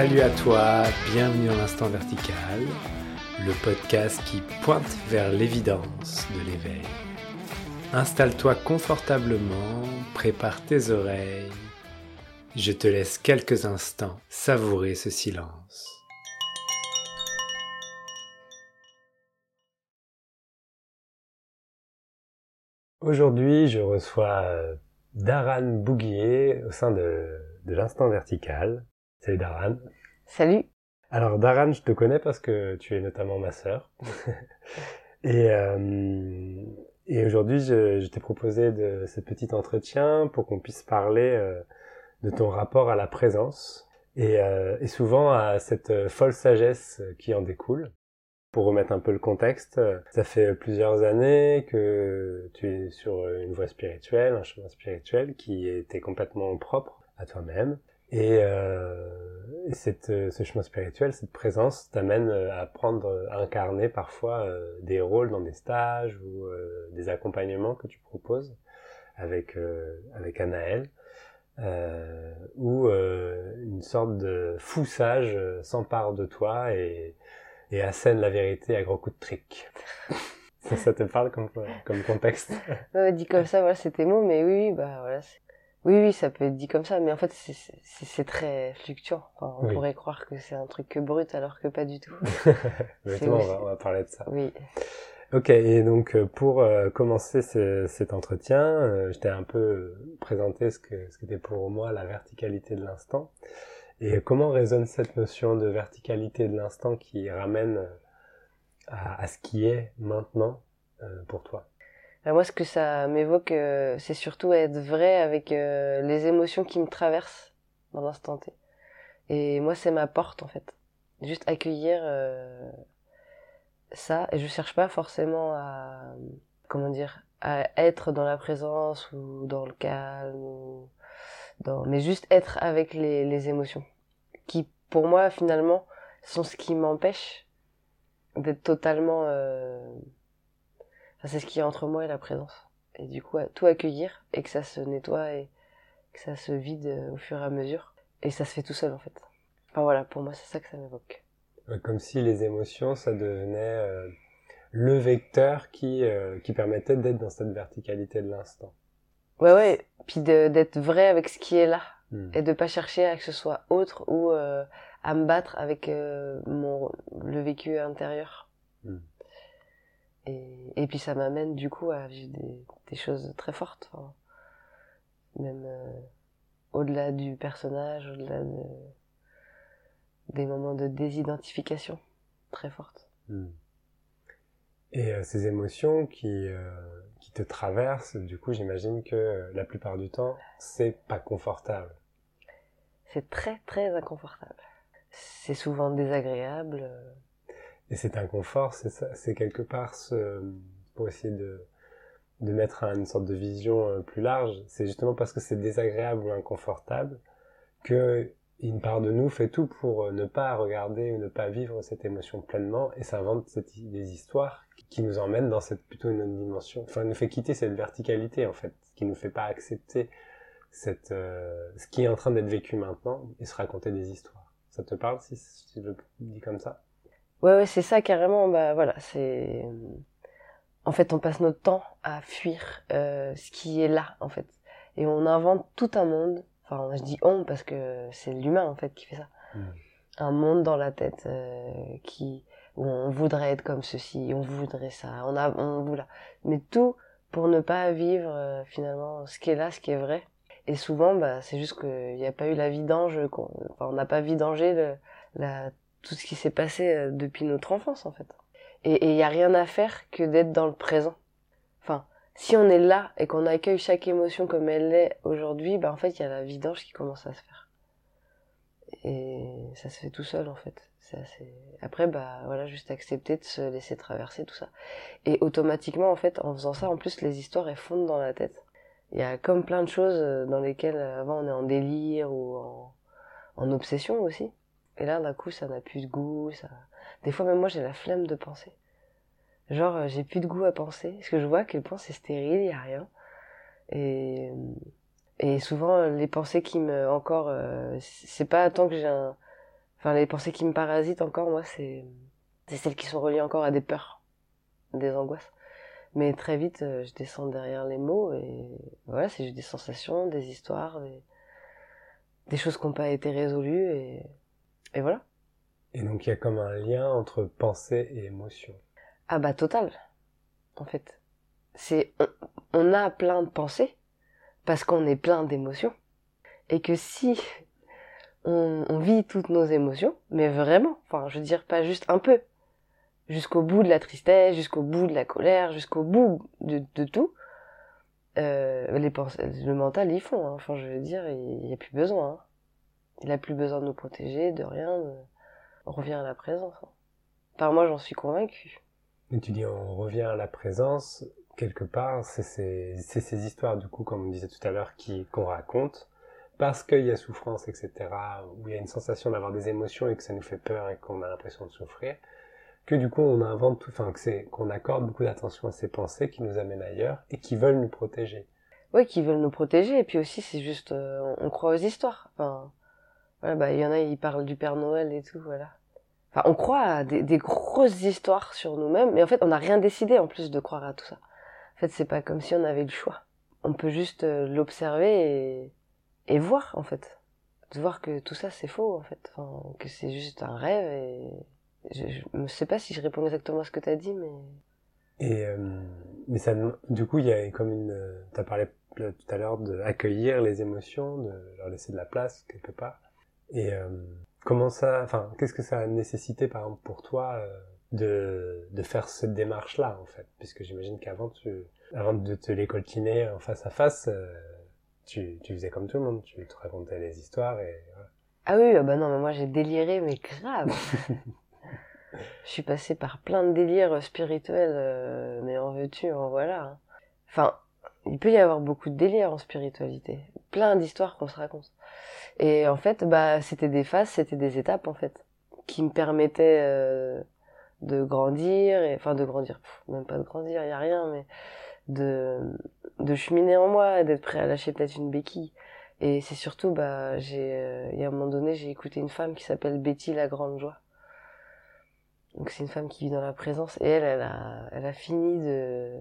Salut à toi, bienvenue dans l'instant vertical, le podcast qui pointe vers l'évidence de l'éveil. Installe-toi confortablement, prépare tes oreilles. Je te laisse quelques instants savourer ce silence. Aujourd'hui, je reçois euh, Daran Bouguier au sein de, de l'instant vertical. Salut Daran. Salut. Alors Daran, je te connais parce que tu es notamment ma sœur. et euh, et aujourd'hui, je, je t'ai proposé de ce petit entretien pour qu'on puisse parler euh, de ton rapport à la présence et, euh, et souvent à cette folle sagesse qui en découle. Pour remettre un peu le contexte, ça fait plusieurs années que tu es sur une voie spirituelle, un chemin spirituel qui était complètement propre à toi-même et, euh, et cette, euh, ce chemin spirituel, cette présence t'amène euh, à prendre, à incarner parfois euh, des rôles dans des stages ou euh, des accompagnements que tu proposes avec avec Anaël, où une sorte de fou sage s'empare de toi et, et assène la vérité à gros coups de trick. ça, ça te parle comme, comme contexte? Dit comme ça, voilà, c'était mots, mais oui bah voilà, oui, oui, ça peut être dit comme ça, mais en fait, c'est très fluctuant. Enfin, on pourrait croire que c'est un truc que brut, alors que pas du tout. Exactement, on va, on va, parler de ça. Oui. Ok, et donc euh, pour euh, commencer ce, cet entretien, euh, je t'ai un peu présenté ce que ce qu'était pour moi la verticalité de l'instant. Et comment résonne cette notion de verticalité de l'instant qui ramène à, à, ce qui est maintenant pour toi? Moi, ce que ça m'évoque, euh, c'est surtout être vrai avec euh, les émotions qui me traversent dans l'instant T. Et moi, c'est ma porte, en fait. Juste accueillir euh, ça. Et je cherche pas forcément à, comment dire, à être dans la présence ou dans le calme, ou dans... mais juste être avec les, les émotions. Qui, pour moi, finalement, sont ce qui m'empêche d'être totalement c'est ce qui est entre moi et la présence. Et du coup, tout accueillir et que ça se nettoie et que ça se vide euh, au fur et à mesure. Et ça se fait tout seul en fait. Enfin voilà, pour moi c'est ça que ça m'évoque. Comme si les émotions, ça devenait euh, le vecteur qui, euh, qui permettait d'être dans cette verticalité de l'instant. Ouais ouais, puis d'être vrai avec ce qui est là. Hmm. Et de pas chercher à que ce soit autre ou à me battre avec mon, le vécu intérieur. Hmm. Et, et puis ça m'amène du coup à vivre des, des choses très fortes. même euh, au-delà du personnage, au-delà de, des moments de désidentification très fortes. Hmm. Et euh, ces émotions qui, euh, qui te traversent, du coup j'imagine que la plupart du temps, c'est pas confortable. C'est très très inconfortable. C'est souvent désagréable et cet inconfort, c'est quelque part ce, pour essayer de, de mettre une sorte de vision euh, plus large, c'est justement parce que c'est désagréable ou inconfortable que une part de nous fait tout pour euh, ne pas regarder ou ne pas vivre cette émotion pleinement et s'invente des histoires qui nous emmènent dans cette plutôt une autre dimension. Enfin, nous fait quitter cette verticalité en fait, qui nous fait pas accepter cette euh, ce qui est en train d'être vécu maintenant et se raconter des histoires. Ça te parle si, si je le dis comme ça? Ouais, ouais, c'est ça carrément. Bah voilà, c'est. En fait, on passe notre temps à fuir euh, ce qui est là, en fait, et on invente tout un monde. Enfin, je dis on parce que c'est l'humain en fait qui fait ça. Hmm. Un monde dans la tête euh, qui où on voudrait être comme ceci, on voudrait ça, on a, on voulait. Mais tout pour ne pas vivre euh, finalement ce qui est là, ce qui est vrai. Et souvent, bah, c'est juste qu'il n'y a pas eu la vidange, enfin, on n'a pas vidangé le, la tout ce qui s'est passé euh, depuis notre enfance en fait. Et il y a rien à faire que d'être dans le présent. Enfin, si on est là et qu'on accueille chaque émotion comme elle est aujourd'hui, bah en fait il y a la vidange qui commence à se faire. Et ça se fait tout seul en fait. C'est. Après bah voilà juste accepter de se laisser traverser tout ça. Et automatiquement en fait en faisant ça en plus les histoires elles fondent dans la tête. Il y a comme plein de choses euh, dans lesquelles euh, avant on est en délire ou en obsession aussi. Et là, d'un coup, ça n'a plus de goût. Ça... Des fois, même moi, j'ai la flemme de penser. Genre, euh, j'ai plus de goût à penser. Parce que je vois que quel point c'est stérile, il y a rien. Et, et souvent, les pensées qui me... Encore, euh, c'est pas tant que j'ai un, Enfin, les pensées qui me parasitent encore, moi, c'est, c'est celles qui sont reliées encore à des peurs, des angoisses. Mais très vite, euh, je descends derrière les mots et voilà, c'est juste des sensations, des histoires, des, des choses qui n'ont pas été résolues et, et voilà. Et donc il y a comme un lien entre pensée et émotion. Ah bah total, en fait. C'est on, on a plein de pensées parce qu'on est plein d'émotions et que si on, on vit toutes nos émotions, mais vraiment, enfin je veux dire pas juste un peu, jusqu'au bout de la tristesse, jusqu'au bout de la colère, jusqu'au bout de, de tout, euh, les pensées, le mental ils font. Hein. Enfin, je veux dire, il n'y a plus besoin. Hein. Il a plus besoin de nous protéger, de rien. De... On revient à la présence. Hein. Par moi, j'en suis convaincue. Mais tu dis on revient à la présence. Quelque part, c'est ces, ces histoires, du coup, comme on disait tout à l'heure, qui qu'on raconte, parce qu'il y a souffrance, etc., où il y a une sensation d'avoir des émotions et que ça nous fait peur et qu'on a l'impression de souffrir, que du coup on invente tout, enfin que qu'on accorde beaucoup d'attention à ces pensées qui nous amènent ailleurs et qui veulent nous protéger. Oui, qui veulent nous protéger et puis aussi c'est juste euh, on croit aux histoires. Enfin voilà, bah il y en a ils parlent du Père Noël et tout, voilà. Enfin on croit à des, grosses histoires sur nous-mêmes, mais en fait on n'a rien décidé en plus de croire à tout ça. En fait c'est pas comme si on avait le choix. On peut juste euh, l'observer et, et voir en fait, de voir que tout ça c'est faux en fait, enfin, que c'est juste un rêve et je, ne sais pas si je réponds exactement à ce que tu as dit, mais. Et euh, mais ça, du coup, il y a comme une. Tu as parlé tout à l'heure d'accueillir les émotions, de leur laisser de la place quelque part. Et euh, comment ça, enfin, qu'est-ce que ça a nécessité, par exemple, pour toi, euh, de, de faire cette démarche-là, en fait, puisque j'imagine qu'avant, tu, avant de te les coltiner en face à face, tu, tu faisais comme tout le monde, tu te racontais les histoires et. Voilà. Ah oui, ah bah non, mais moi j'ai déliré, mais grave. Je suis passée par plein de délires spirituels, euh, mais en veux-tu, en voilà. Hein. Enfin, il peut y avoir beaucoup de délires en spiritualité, plein d'histoires qu'on se raconte. Et en fait, bah, c'était des phases, c'était des étapes en fait, qui me permettaient euh, de grandir, et, enfin de grandir, même pas de grandir, y a rien, mais de de cheminer en moi, d'être prêt à lâcher peut-être une béquille. Et c'est surtout, bah, j'ai, euh, il y a un moment donné, j'ai écouté une femme qui s'appelle Betty la Grande Joie donc c'est une femme qui vit dans la présence et elle, elle a, elle a fini de,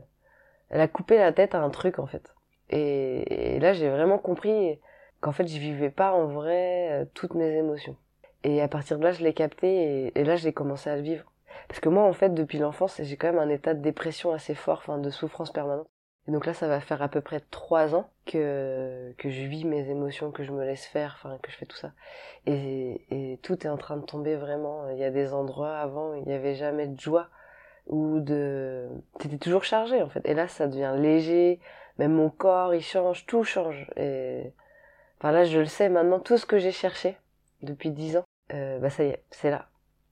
elle a coupé la tête à un truc en fait. Et, là j'ai vraiment compris qu'en fait je vivais pas en vrai euh, toutes mes émotions. Et à partir de là je l'ai capté et, là j'ai commencé à le vivre. Parce que moi en fait depuis l'enfance j'ai quand même un état de dépression assez fort, enfin de souffrance permanente. Et donc là, ça va faire à peu près trois ans que, que je vis mes émotions, que je me laisse faire, enfin, que je fais tout ça. Et, et tout est en train de tomber vraiment. Il y a des endroits avant, il n'y avait jamais de joie ou de... C'était toujours chargé, en fait. Et là, ça devient léger. Même mon corps, il change, tout change. Et, enfin là, je le sais maintenant, tout ce que j'ai cherché depuis dix ans, euh, bah ça y est, c'est là.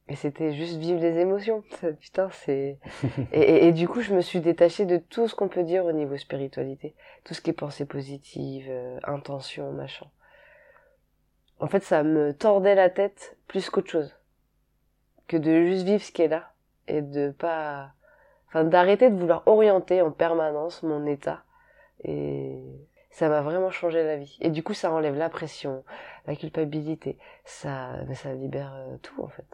Et c'était juste vivre les émotions. Putain, c'est. et, et, du coup, je me suis détachée de tout ce qu'on peut dire au niveau spiritualité, tout ce qui est pensée positive, euh, intention, machin. En fait, ça me tordait la tête plus qu'autre chose, que de juste vivre ce qui est là et de pas, enfin, d'arrêter de vouloir orienter en permanence mon état. Et ça m'a vraiment changé la vie. Et du coup, ça enlève la pression, la culpabilité, ça, mais ça libère euh, tout en fait.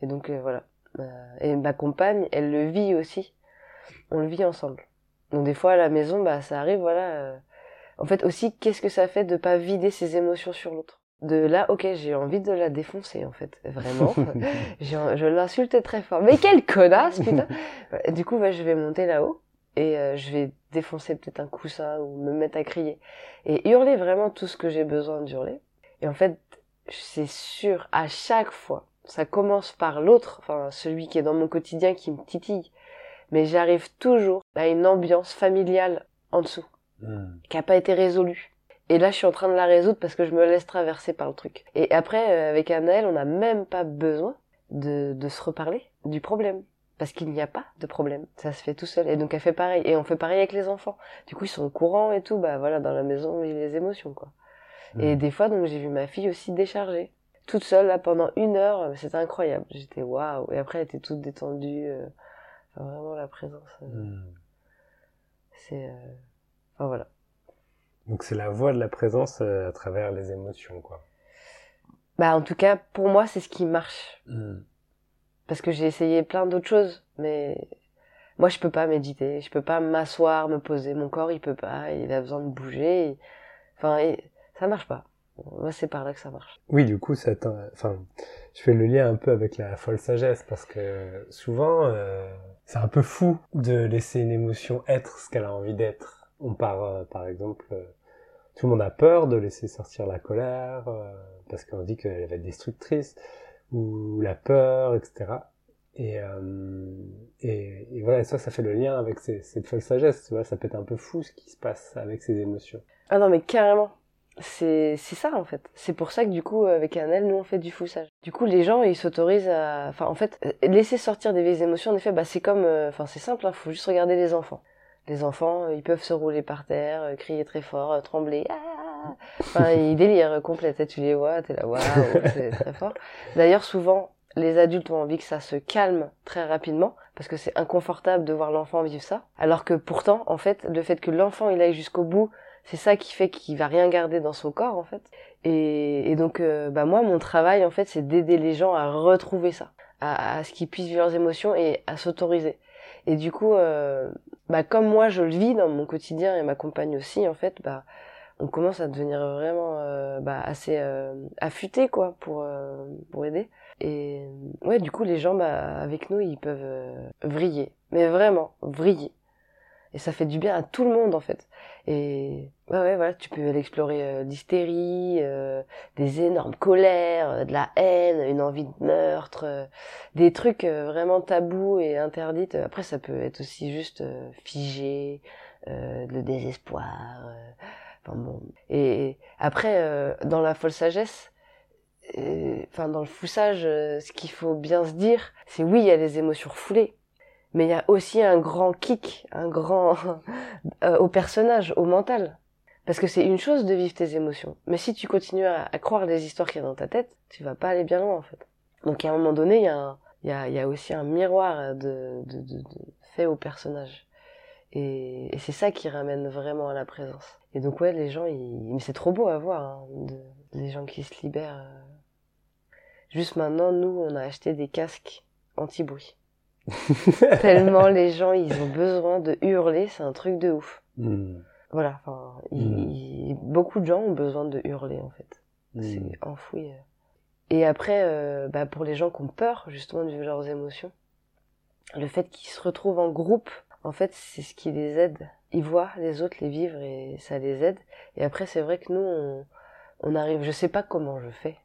Et donc euh, voilà. Euh, et ma compagne, elle le vit aussi. On le vit ensemble. Donc des fois à la maison, bah ça arrive, voilà. En fait aussi, qu'est-ce que ça fait de pas vider ses émotions sur l'autre? De là, ok, j'ai envie de la défoncer en fait, vraiment. je l'insulte très fort. Mais quelle connasse, putain Du coup, bah, je vais monter là-haut et je vais défoncer peut-être un coussin ou me mettre à crier et hurler vraiment tout ce que j'ai besoin d'hurler. Et en fait, c'est sûr, à chaque fois, ça commence par l'autre, enfin celui qui est dans mon quotidien qui me titille, mais j'arrive toujours à une ambiance familiale en dessous, hmm. qui a pas été résolue. Et là, je suis en train de la résoudre parce que je me laisse traverser par le truc. Et après, euh, avec Anaël, on n'a même pas besoin de, de se reparler du problème. Parce qu'il n'y a pas de problème. Ça se fait tout seul. Et donc, elle fait pareil. Et on fait pareil avec les enfants. Du coup, ils sont au courant et tout. Bah voilà, dans la maison, il y a les émotions, quoi. Et hmm. des fois, donc, j'ai vu ma fille aussi décharger toute seule là pendant une heure, euh, c'était incroyable. J'étais waouh. Et après, elle était toute détendue. Euh, enfin, vraiment la présence. Euh, hmm. C'est. Enfin voilà. Donc c'est la voix de la présence à travers les émotions, quoi. Bah, en tout cas, pour moi, c'est ce qui marche. Hmm. Parce que j'ai essayé plein d'autres choses, mais moi, je peux pas méditer, je peux pas m'asseoir, me poser. Mon corps, il peut pas, il a besoin de bouger. Enfin, ça marche pas. Moi, c'est par là que ça marche. Oui, du coup, ça enfin, je fais le lien un peu avec la folle sagesse parce que souvent, euh, c'est un peu fou de laisser une émotion être ce qu'elle a envie d'être. On part, euh, par exemple, euh, tout le monde a peur de laisser sortir la colère parce qu'on dit qu'elle va être destructrice ou la peur, etc. Et, voilà, ça, ça fait le lien avec cette folle sagesse. Tu vois, ça peut être un peu fou ce qui se passe avec ces émotions. Ah non, mais carrément c'est ça en fait. C'est pour ça que du coup avec Annelle nous on fait du foussage. Du coup les gens ils s'autorisent à enfin en fait laisser sortir des vieilles émotions en effet bah c'est comme euh, enfin c'est simple, hein, faut juste regarder les enfants. Les enfants euh, ils peuvent se rouler par terre, euh, crier très fort, trembler. Ah enfin ils délirent complètement, tu les vois, t'es là waouh, c'est très fort. D'ailleurs souvent les adultes ont envie que ça se calme très rapidement parce que c'est inconfortable de voir l'enfant vivre ça. Alors que pourtant, en fait, le fait que l'enfant il aille jusqu'au bout c'est ça qui fait qu'il va rien garder dans son corps en fait. Et, et donc euh, bah moi mon travail en fait c'est d'aider les gens à retrouver ça, à, à ce qu'ils puissent vivre leurs émotions et à s'autoriser. Et du coup euh, bah comme moi je le vis dans mon quotidien et ma compagne aussi en fait bah on commence à devenir vraiment euh, bah, assez euh, affûté quoi pour pour aider. Et ouais du coup les gens bah avec nous ils peuvent vriller, mais vraiment vriller et ça fait du bien à tout le monde en fait. Et ouais ouais voilà tu peux aller explorer euh, l'hystérie euh, des énormes colères euh, de la haine une envie de meurtre des trucs vraiment tabous et interdits après ça peut être aussi juste figé le désespoir enfin bon. Et après dans la folle sagesse enfin dans le foussage ce qu'il faut bien se dire c'est oui il y a les émotions refoulées mais il y a aussi un grand kick, un grand euh, au personnage, au mental. Parce que c'est une chose de vivre tes émotions, mais si tu continues à, croire les histoires qu'il y a dans ta tête, tu vas pas aller bien loin en fait. Donc à un moment donné, il y a, y a, aussi un miroir de, fait au personnage. Et, c'est ça qui ramène vraiment à la présence. Et donc ouais, les gens, mais c'est trop beau à voir, hein, les gens qui se libèrent. Euh. Juste maintenant, nous, on a acheté des casques anti-bruit. Tellement les gens, ils ont besoin de hurler, c'est un truc de ouf. Hmm. Voilà, enfin, hmm. beaucoup de gens ont besoin de hurler en fait. Hmm. C'est enfoui. Euh. Et après, euh, bah, pour les gens qui ont peur justement de vivre leurs émotions, le fait qu'ils se retrouvent en groupe, en fait, c'est ce qui les aide. Ils voient les autres les vivre et ça les aide. Et après, c'est vrai que nous, on, on arrive, je sais pas comment je fais,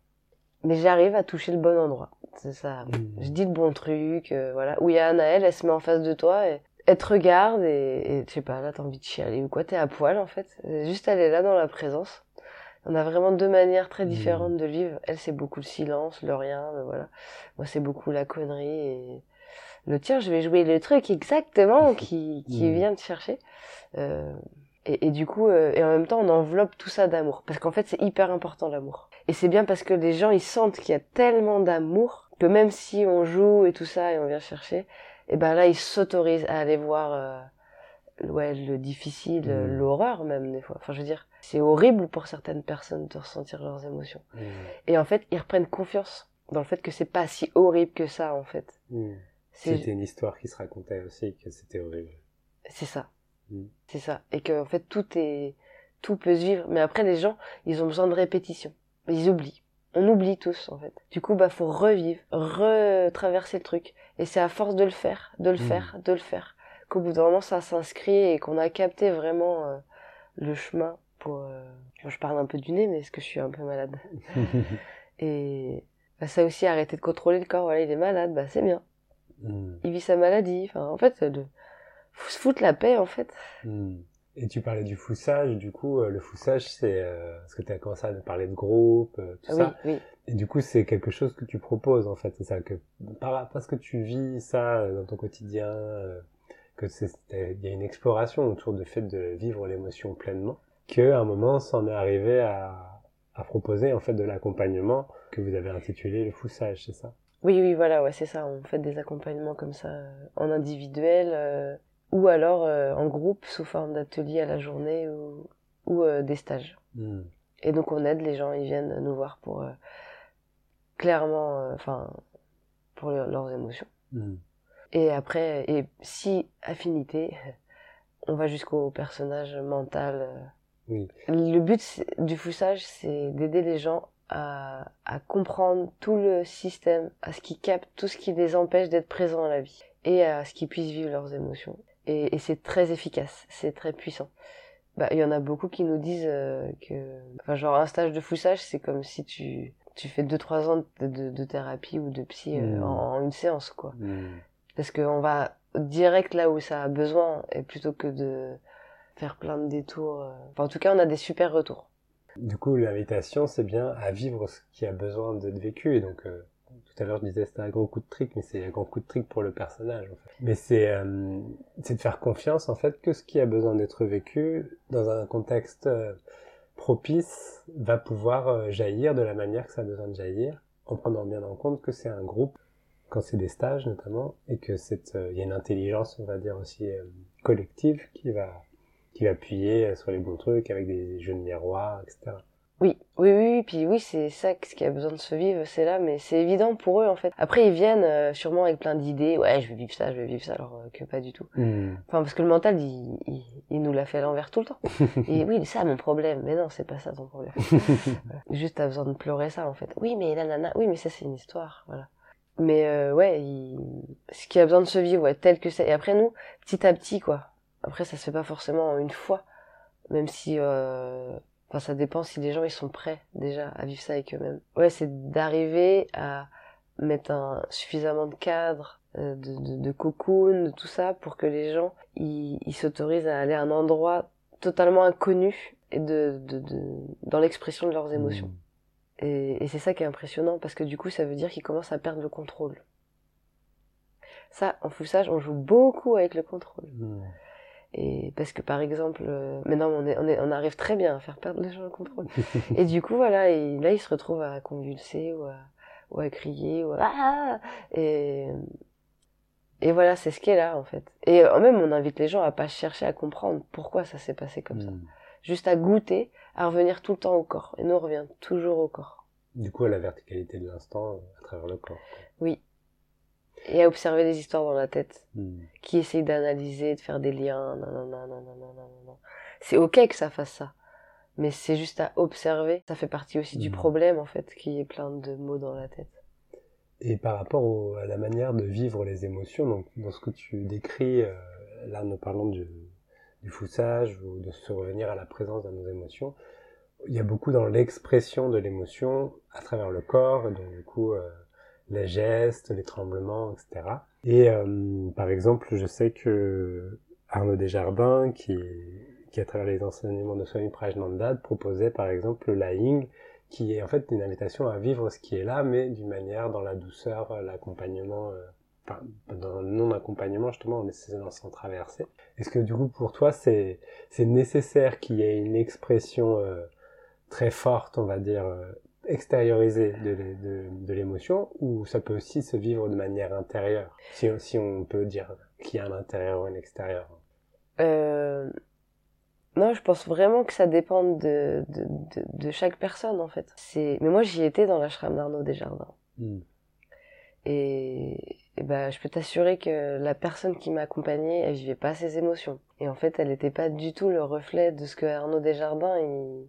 mais j'arrive à toucher le bon endroit c'est ça. Je dis le bon truc, euh, voilà. Où il y a Anaël, elle se met en face de toi et elle te regarde et, et je sais pas, là t'as envie de chialer ou quoi, t'es à poil en fait. Juste elle est là dans la présence. On a vraiment deux manières très différentes de vivre. Elle c'est beaucoup le silence, le rien, mais voilà. Moi c'est beaucoup la connerie et le tien je vais jouer le truc exactement qui, qui vient te chercher. Euh, et, et, du coup, euh, et en même temps, on enveloppe tout ça d'amour. Parce qu'en fait, c'est hyper important l'amour. Et c'est bien parce que les gens, ils sentent qu'il y a tellement d'amour que même si on joue et tout ça et on vient chercher, et eh ben là, ils s'autorisent à aller voir euh, ouais, le difficile, mmh. l'horreur même des fois. Enfin, je veux dire, c'est horrible pour certaines personnes de ressentir leurs émotions. Mmh. Et en fait, ils reprennent confiance dans le fait que c'est pas si horrible que ça, en fait. Mmh. C'était une histoire qui se racontait aussi, que c'était horrible. C'est ça. C'est ça. Et que en fait tout est tout peut se vivre. Mais après les gens, ils ont besoin de répétition. Ils oublient. On oublie tous en fait. Du coup, bah faut revivre, retraverser le truc. Et c'est à force de le faire, de le mmh. faire, de le faire, qu'au bout d'un moment ça s'inscrit et qu'on a capté vraiment euh, le chemin pour. Euh... je parle un peu du nez, mais est-ce que je suis un peu malade? Et bah, ça aussi, arrêter de contrôler le corps. Voilà, il est malade, bah c'est bien. Mmh. Il vit sa maladie. Enfin, en fait, de faut se foutre la paix en fait. Hmm. Et tu parlais du foussage, du coup, euh, le foussage, c'est euh, parce que tu as commencé à parler de groupe, euh, tout ça. Oui. Et du coup, c'est quelque chose que tu proposes, en fait. C'est ça que parce que tu vis ça dans ton quotidien, que c'est il y a une exploration autour du fait de vivre l'émotion pleinement, que à un moment, s'en est arrivé à, à proposer en fait de l'accompagnement que vous avez intitulé le foussage, c'est ça? Oui, oui, voilà, ouais, c'est ça. On fait des accompagnements comme ça en individuel ou alors euh, en groupe sous forme d'ateliers à la journée ou, ou euh, des stages. Hmm. Et donc on aide les gens, ils viennent nous voir pour euh, clairement, euh, enfin, pour leur- leurs émotions. Hmm. Et après, et si affinité, on va jusqu'au personnage mental. euh. Oui. Le but du foussage, c'est d'aider les gens à, à comprendre tout le système, à ce qu'ils captent, tout ce qui les empêche d'être présents à la vie, et à ce qu'ils puissent vivre leurs émotions. Et, et c'est très efficace, c'est très puissant. Bah, il y en a beaucoup qui nous disent euh, que, enfin, genre un stage de foussage, c'est comme si tu tu fais deux trois ans de, de, de thérapie ou de psy euh, Mm. en, en une séance, quoi Hmm. parce qu'on va direct là où ça a besoin et plutôt que de faire plein de détours. euh. Enfin, en tout cas, on a des super retours. Du coup, l'invitation, c'est bien à vivre ce qui a besoin d'être vécu. Et donc, euh, tout à l'heure, je disais c'était un gros coup de trick, mais c'est un grand coup de trick pour le personnage. En fait. Mais c'est euh, c'est de faire confiance, en fait, que ce qui a besoin d'être vécu dans un contexte euh, propice va pouvoir euh, jaillir de la manière que ça a besoin de jaillir, en prenant bien en compte que c'est un groupe, quand c'est des stages notamment, et que c'est euh, il y a une intelligence, on va dire aussi collective qui va qui va appuyer sur les bons trucs avec des jeux de miroir, etc. Oui, oui, oui, oui, puis oui, c'est ça ce qui a besoin de se vivre, c'est là, mais c'est évident pour eux en fait. Après, ils viennent euh, sûrement avec plein d'idées, ouais, je vais vivre ça, je vais vivre ça, alors euh, que pas du tout. Hmm. Enfin, parce que le mental, il, il, il nous l'a fait à l'envers tout le temps. Et oui, c'est ça mon problème, mais non, c'est pas ça ton problème. Voilà. Juste, t'as besoin de pleurer ça en fait. Oui, mais nanana, oui, mais ça c'est une histoire, voilà. Mais euh, ouais, il... ce qui a besoin de se vivre, ouais, tel que c'est. Et après nous, petit à petit, quoi. Après, ça se fait pas forcément en une fois, même si, euh... enfin, ça dépend si les gens ils sont prêts déjà à vivre ça avec eux-mêmes. Ouais, c'est d'arriver à mettre un suffisamment de cadre, euh, de, de, de cocoon, de tout ça, pour que les gens ils s'autorisent à aller à un endroit totalement inconnu et de, de, de dans l'expression de leurs émotions. Et, et c'est ça qui est impressionnant parce que du coup, ça veut dire qu'ils commencent à perdre le contrôle. Ça, en foussage, on joue beaucoup avec le contrôle. Hmm. Et parce que par exemple, euh, maintenant on, est, on, est, on arrive très bien à faire perdre les gens le contrôle. et du coup, voilà, et là ils se retrouvent à convulser ou à, ou à crier ou à ah et et voilà, c'est ce qui est là en fait. Et euh, même on invite les gens à pas chercher à comprendre pourquoi ça s'est passé comme ça, Hmm. juste à goûter, à revenir tout le temps au corps. Et nous on revient toujours au corps. Du coup, à la verticalité de l'instant euh, à travers le corps. quoi. Oui. Et à observer les histoires dans la tête. Hmm. qui essaye d'analyser, de faire des liens, nanana, nanana, nanana. C'est ok que ça fasse ça, mais c'est juste à observer. Ça fait partie aussi du Mhm. problème en fait, qu'il y ait plein de mots dans la tête. Et par rapport au- à la manière de vivre les émotions, donc dans ce que tu décris, euh, là nous parlons du, du foussage ou de se revenir à la présence de nos émotions, il y a beaucoup dans l'expression de l'émotion à travers le corps, donc du coup euh, les gestes, les tremblements, etc. Et euh, par exemple, je sais que Arnaud Desjardins, qui, qui à travers les enseignements de Swami Prajnananda, proposait par exemple le lying, qui est en fait une invitation à vivre ce qui est là, mais d'une manière dans la douceur, euh, l'accompagnement, euh, enfin, dans le non-accompagnement justement, en essayant sans traverser. Est-ce que du coup pour toi c'est c'est nécessaire qu'il y ait une expression euh, très forte, on va dire, extériorisée de, de, de l'émotion, ou ça peut aussi se vivre de manière intérieure, si, si on peut dire qu'il y a un intérieur ou un extérieur Euh... Non, je pense vraiment que ça dépend de, de, de, de chaque personne en fait. Mais moi j'y étais dans l'ashram d'Arnaud Desjardins. Hmm. Et, et ben, je peux t'assurer que la personne qui m'a accompagnée, elle vivait pas ses émotions. Et en fait, elle n'était pas du tout le reflet de ce que Arnaud Desjardins, il,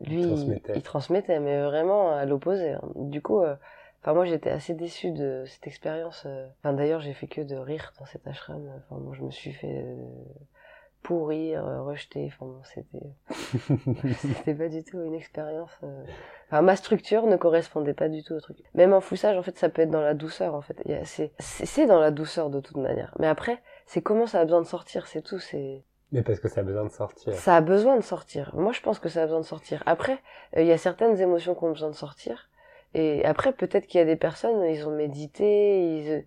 lui, Il transmettait. il transmettait, mais vraiment à l'opposé. hein. Du coup, euh, enfin moi j'étais assez déçue de cette expérience. euh. Enfin d'ailleurs, j'ai fait que de rire dans cet ashram. Enfin moi je me suis fait euh, pourrir, rejeter. Enfin bon, c'était c'était pas du tout une expérience. Enfin, ma structure ne correspondait pas du tout au truc. Même en foussage, en fait, ça peut être dans la douceur, en fait. C'est- c'est dans la douceur de toute manière. Mais après, c'est comment ça a besoin de sortir, c'est tout. C'est Mais parce que ça a besoin de sortir. ça a besoin de sortir. Moi, je pense que ça a besoin de sortir. Après, euh, il y a certaines émotions qui ont besoin de sortir. Et après, peut-être qu'il y a des personnes, ils ont médité, ils...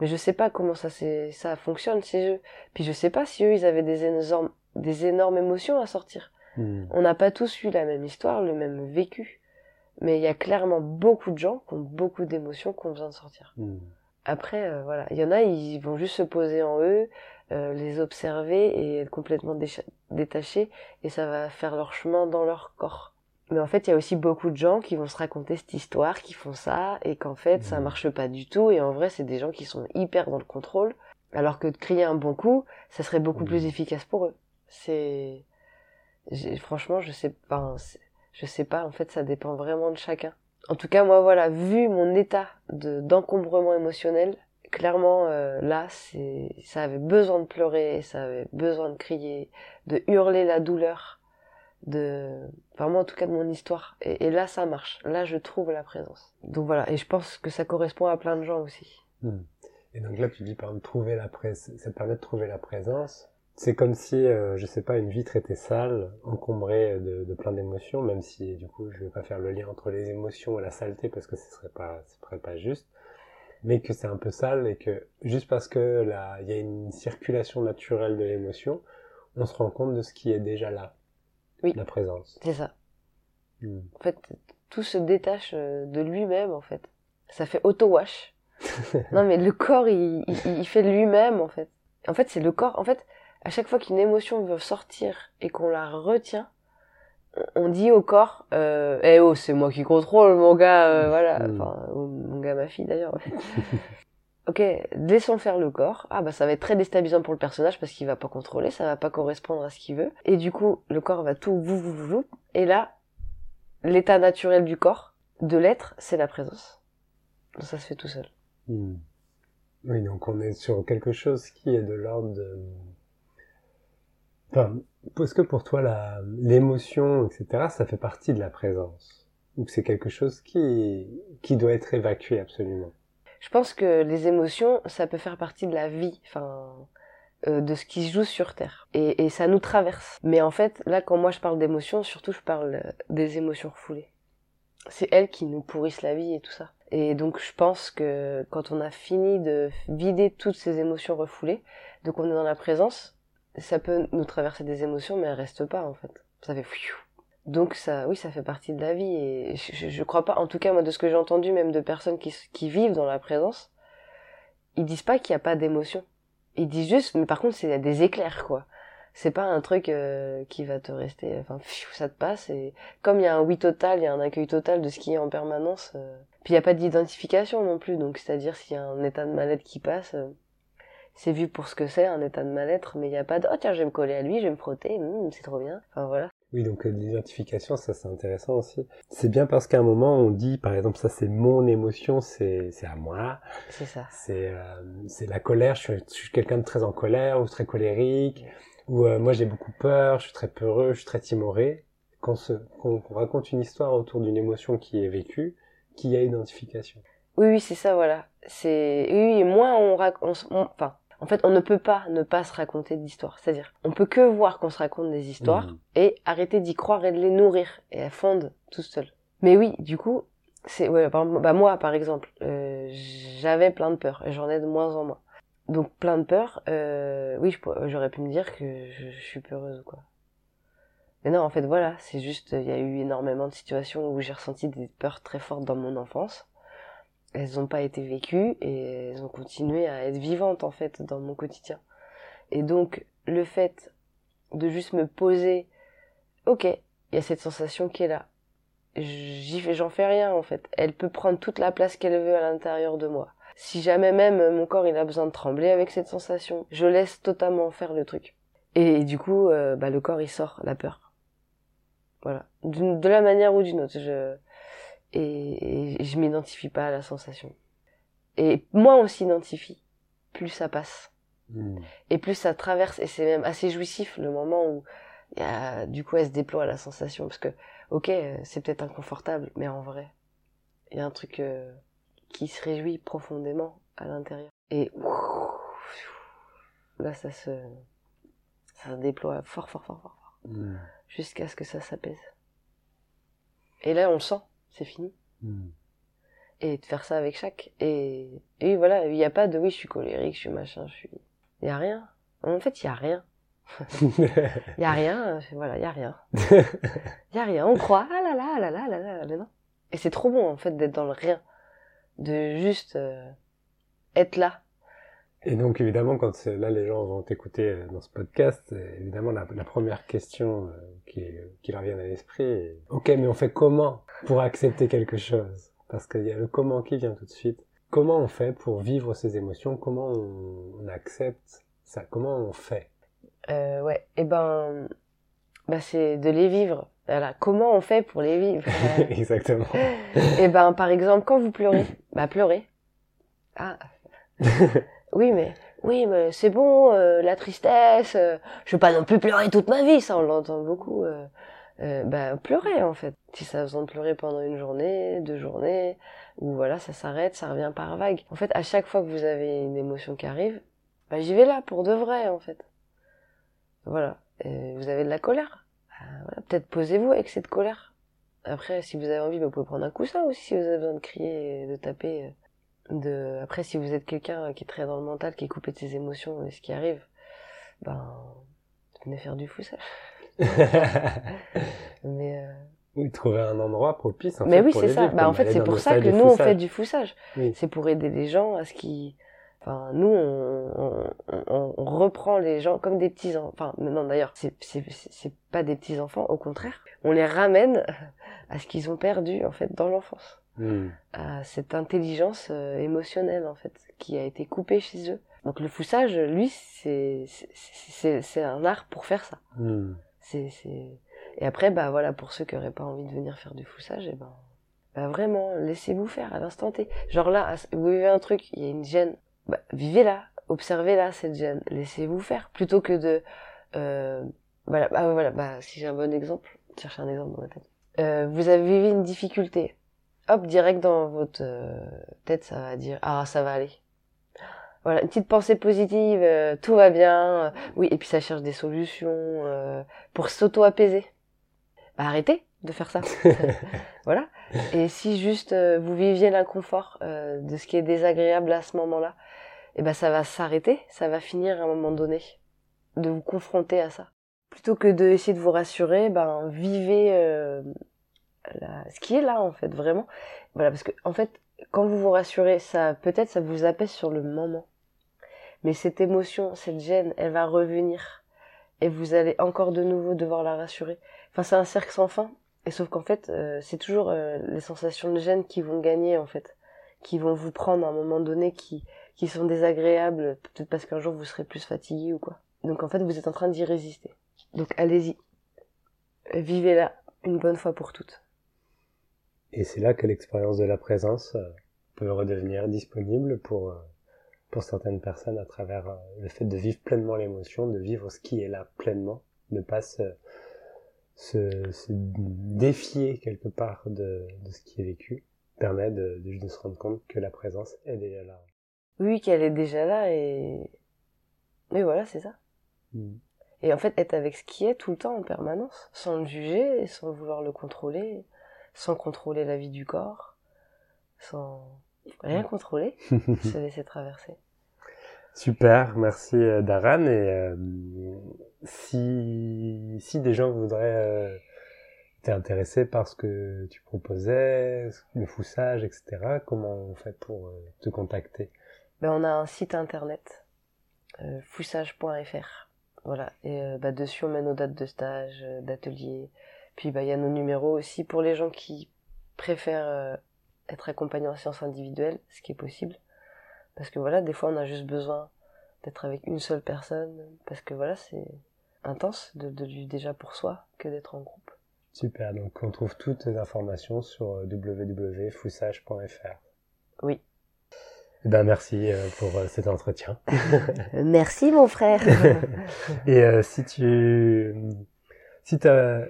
mais je sais pas comment ça ça fonctionne chez eux. Puis je sais pas si eux, ils avaient des énormes, des énormes émotions à sortir. Hmm. On n'a pas tous eu la même histoire, le même vécu. Mais il y a clairement beaucoup de gens qui ont beaucoup d'émotions qui ont besoin de sortir. Hmm. Après, euh, voilà, il y en a, ils vont juste se poser en eux, euh, les observer et être complètement détachés, et ça va faire leur chemin dans leur corps. Mais en fait, il y a aussi beaucoup de gens qui vont se raconter cette histoire, qui font ça, et qu'en fait, ça Mhm. marche pas du tout. Et en vrai, c'est des gens qui sont hyper dans le contrôle. Alors que de crier un bon coup, ça serait beaucoup Mhm. plus efficace pour eux. C'est, franchement, je sais pas, je sais pas. En fait, ça dépend vraiment de chacun. En tout cas, moi, voilà, vu mon état de d'encombrement émotionnel, clairement, euh, là, c'est, ça avait besoin de pleurer, ça avait besoin de crier, de hurler la douleur, de, vraiment en tout cas de mon histoire. Et, là, ça marche. Là, je trouve la présence. Donc voilà, et je pense que ça correspond à plein de gens aussi. Hmm. Et donc là, tu dis par exemple trouver la présence, ça permet de trouver la présence. C'est comme si, euh, je sais pas, une vitre était sale, encombrée de, de plein d'émotions, même si du coup je vais pas faire le lien entre les émotions et la saleté parce que ce serait pas, ce serait pas juste, mais que c'est un peu sale et que juste parce que là, il y a une circulation naturelle de l'émotion, on se rend compte de ce qui est déjà là, Oui. la présence. C'est ça. Hmm. En fait, tout se détache euh, de lui-même, en fait. Ça fait auto-wash. non, mais le corps, il, il, il fait lui-même, en fait. En fait, c'est le corps. En fait, à chaque fois qu'une émotion veut sortir et qu'on la retient, on- dit au corps, euh, eh oh, c'est moi qui contrôle, mon gars, euh, voilà. Mm. Enfin, mon gars, ma fille, d'ailleurs. ok, laissons faire le corps. Ah, bah, ça va être très déstabilisant pour le personnage parce qu'il va pas contrôler, ça va pas correspondre à ce qu'il veut. Et du coup, le corps va tout, vous, vous, vous. Et là, l'état naturel du corps, de l'être, c'est la présence. Donc ça se fait tout seul. Hmm. Oui, donc on est sur quelque chose qui est de l'ordre de... Enfin, est-ce que pour toi, l'émotion, etc., ça fait partie de la présence? Ou que c'est quelque chose qui, qui doit être évacué absolument? Je pense que les émotions, ça peut faire partie de la vie, enfin, euh, de ce qui se joue sur Terre. Et, et ça nous traverse. Mais en fait, là, quand moi je parle d'émotions, surtout je parle euh, des émotions refoulées. C'est elles qui nous pourrissent la vie et tout ça. Et donc je pense que quand on a fini de vider toutes ces émotions refoulées, donc on est dans la présence, ça peut nous traverser des émotions, mais elles restent pas en fait. Ça fait fiou. Donc ça, oui, ça fait partie de la vie et je, je, je crois pas, en tout cas moi de ce que j'ai entendu même de personnes qui, qui vivent dans la présence, ils disent pas qu'il y a pas d'émotion. Ils disent juste, mais par contre c'est des éclairs quoi. C'est pas un truc euh, qui va te rester, enfin pfiou, ça te passe et comme il y a un oui total, il y a un accueil total de ce qui est en permanence. euh, Puis il y a pas d'identification non plus, donc c'est-à-dire s'il y a un état de mal-être qui passe, euh, c'est vu pour ce que c'est un état de mal-être, mais il y a pas de oh tiens je vais me coller à lui, je vais me frotter, hum, c'est trop bien. Enfin voilà. Oui, donc euh, l'identification, ça c'est intéressant aussi. C'est bien parce qu'à un moment, on dit, par exemple, ça c'est mon émotion, c'est, à moi. C'est ça. c'est euh, la colère je suis, quelqu'un de très en colère ou très colérique ou euh, moi j'ai beaucoup peur je suis très peureux je suis très timoré qu'on qu'on raconte une histoire autour d'une émotion qui est vécue qui a identification Oui, oui, c'est ça, voilà. C'est oui, oui, et moins on raconte, enfin, en fait, on ne peut pas ne pas se raconter d'histoires. C'est-à-dire, on peut que voir qu'on se raconte des histoires Mhm. et arrêter d'y croire et de les nourrir et elles fondent tout seules. Mais oui, du coup, c'est ouais, par- bah moi, par exemple, euh, j'avais plein de peurs et j'en ai de moins en moins. Donc plein de peurs, euh, oui, j'aurais pu me dire que je, je suis peureuse ou quoi. Mais non, en fait, voilà, c'est juste, il y a eu énormément de situations où j'ai ressenti des peurs très fortes dans mon enfance elles n'ont pas été vécues et elles ont continué à être vivantes en fait dans mon quotidien. Et donc le fait de juste me poser, ok, il y a cette sensation qui est là. J'y fais, j'en fais rien en fait. Elle peut prendre toute la place qu'elle veut à l'intérieur de moi. Si jamais même mon corps il a besoin de trembler avec cette sensation, je laisse totalement faire le truc. Et du coup, euh, bah, le corps il sort la peur. Voilà, de la manière ou d'une autre. Je et, et je m'identifie pas à la sensation. Et moins on s'identifie, plus ça passe. Mhm. Et plus ça traverse, et c'est même assez jouissif le moment où il y a, du coup elle se déploie la sensation. Parce que, ok, euh, c'est peut-être inconfortable, mais en vrai, il y a un truc euh, qui se réjouit profondément à l'intérieur. Et là ça se, ça se déploie fort, fort, fort, fort, fort, Mhm. jusqu'à ce que ça s'apaise. Et là on le sent, c'est fini. Mhm. et de faire ça avec chaque et, et voilà il n'y a pas de oui je suis colérique je suis machin je suis il y a rien. En fait il y a rien. Il y a rien voilà il y a rien. Il y a rien on croit ah là là ah là là ah là là mais non. Et c'est trop bon en fait d'être dans le rien. De juste euh, être là Et donc évidemment, quand là les gens vont t'écouter euh, dans ce podcast, évidemment la, première question qui, qui leur vient à l'esprit est Ok, mais on fait comment pour accepter quelque chose? Parce qu'il y a le comment qui vient tout de suite. Comment on fait pour vivre ces émotions? Comment on, accepte ça? Comment on fait? Euh, Ouais, et eh ben, bah c'est de les vivre. Voilà, comment on fait pour les vivre? Exactement. et eh ben, par exemple, quand vous pleurez, bah pleurez. Ah. oui, mais oui, mais c'est bon, euh, la tristesse. Euh, je veux pas non plus pleurer toute ma vie, ça on l'entend beaucoup. Euh, euh, bah pleurer en fait. Si ça a besoin de pleurer pendant une journée, deux journées, ou voilà, ça s'arrête, ça revient par vague. En fait, à chaque fois que vous avez une émotion qui arrive, bah j'y vais là pour de vrai en fait. Voilà. vous avez de la colère voilà, peut-être posez-vous avec cette colère. Après, si vous avez envie, vous pouvez prendre un coussin aussi si vous avez besoin de crier, de taper. De... Après, si vous êtes quelqu'un qui est très dans le mental, qui est coupé de ses émotions et ce qui arrive, ben, venez faire du foussage. Mais euh... Oui, trouver un endroit propice. En Mais fait, oui, c'est ça. Bah, en fait, c'est pour ça que nous, on fait du foussage. C'est pour aider les gens à ce qu'ils Enfin, nous, on, on, on, reprend les gens comme des petits enfants. Enfin, non, d'ailleurs, c'est, c'est pas des petits enfants, au contraire. On les ramène à ce qu'ils ont perdu, en fait, dans l'enfance. Hmm. À cette intelligence euh, émotionnelle, en fait, qui a été coupée chez eux. Donc le foussage, lui, c'est, un art pour faire ça. Hmm. C'est. Et après, bah voilà, pour ceux qui auraient pas envie de venir faire du foussage, et eh ben, bah vraiment, laissez-vous faire à l'instant T. Genre là, vous vivez un truc, il y a une gêne, bah, vivez-la, observez-la cette gêne, laissez-vous faire, plutôt que de, euh, voilà, bah, voilà, bah, si j'ai un bon exemple, cherchez un exemple dans ma tête. Euh, vous avez vécu une difficulté, hop, direct dans votre euh, tête, ça va dire, ah, ça va aller. Voilà, une petite pensée positive, euh, tout va bien, oui, et puis ça cherche des solutions pour s'auto-apaiser. Bah, arrêtez de faire ça. voilà. Et si juste vous viviez l'inconfort de ce qui est désagréable à ce moment-là, et eh ben ça va s'arrêter, ça va finir à un moment donné de vous confronter à ça. Plutôt que de essayer de vous rassurer, ben vivez ce qui est là en fait vraiment. Voilà parce que en fait quand vous vous rassurez, ça peut-être ça vous apaise sur le moment. Mais cette émotion, cette gêne, elle va revenir et vous allez encore de nouveau devoir la rassurer. Enfin c'est un cercle sans fin. Et sauf qu'en fait, euh, c'est toujours euh, les sensations de gêne qui vont gagner en fait, qui vont vous prendre à un moment donné, qui qui sont désagréables, peut-être parce qu'un jour vous serez plus fatigué ou quoi. Donc en fait, vous êtes en train d'y résister. Donc allez-y. Vivez-la une bonne fois pour toutes. Et c'est là que l'expérience de la présence euh, peut redevenir disponible pour, euh, pour certaines personnes à travers euh, le fait de vivre pleinement l'émotion, de vivre ce qui est là pleinement, ne pas se, se, se défier quelque part de, de, ce qui est vécu, permet de, de, de se rendre compte que la présence est déjà là oui, qu'elle est déjà là et. Mais voilà, c'est ça. Mm. Et en fait, être avec ce qui est tout le temps en permanence, sans le juger, sans vouloir le contrôler, sans contrôler la vie du corps, sans rien contrôler, se laisser traverser. Super, merci euh, Daran. Et euh, si, si des gens voudraient euh, t'intéresser par ce que tu proposais, le foussage, etc., comment on fait pour euh, te contacter? Ben, on a un site internet, foussage.fr. Voilà, et bah, dessus on met nos dates de stage, d'atelier. Puis bah, il y a nos numéros aussi pour les gens qui préfèrent euh, être accompagnés en séance individuelle, ce qui est possible. Parce que voilà, des fois on a juste besoin d'être avec une seule personne, parce que voilà, c'est intense de, de vivre déjà pour soi que d'être en groupe. Super, donc on trouve toutes les informations sur www.foussage.fr. Oui. Eh ben merci euh, pour euh, cet entretien. merci mon frère. Et euh, si tu si,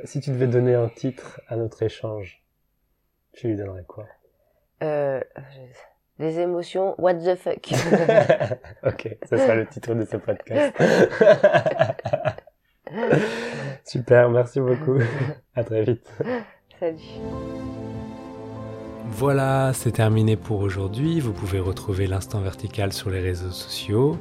si tu devais donner un titre à notre échange, tu lui donnerais quoi? Euh, Les émotions, what the fuck. ok, ce sera le titre de ce podcast. Super, merci beaucoup. À très vite. Salut. Voilà, c'est terminé pour aujourd'hui. Vous pouvez retrouver l'instant vertical sur les réseaux sociaux.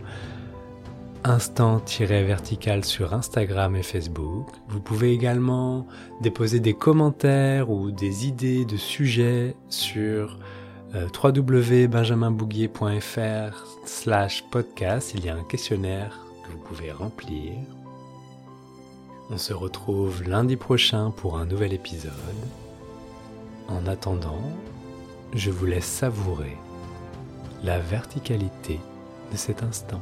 Instant-vertical sur Instagram et Facebook. Vous pouvez également déposer des commentaires ou des idées de sujets sur euh, www.benjaminbouguier.fr slash podcast. Il y a un questionnaire que vous pouvez remplir. On se retrouve lundi prochain pour un nouvel épisode. En attendant, je vous laisse savourer la verticalité de cet instant.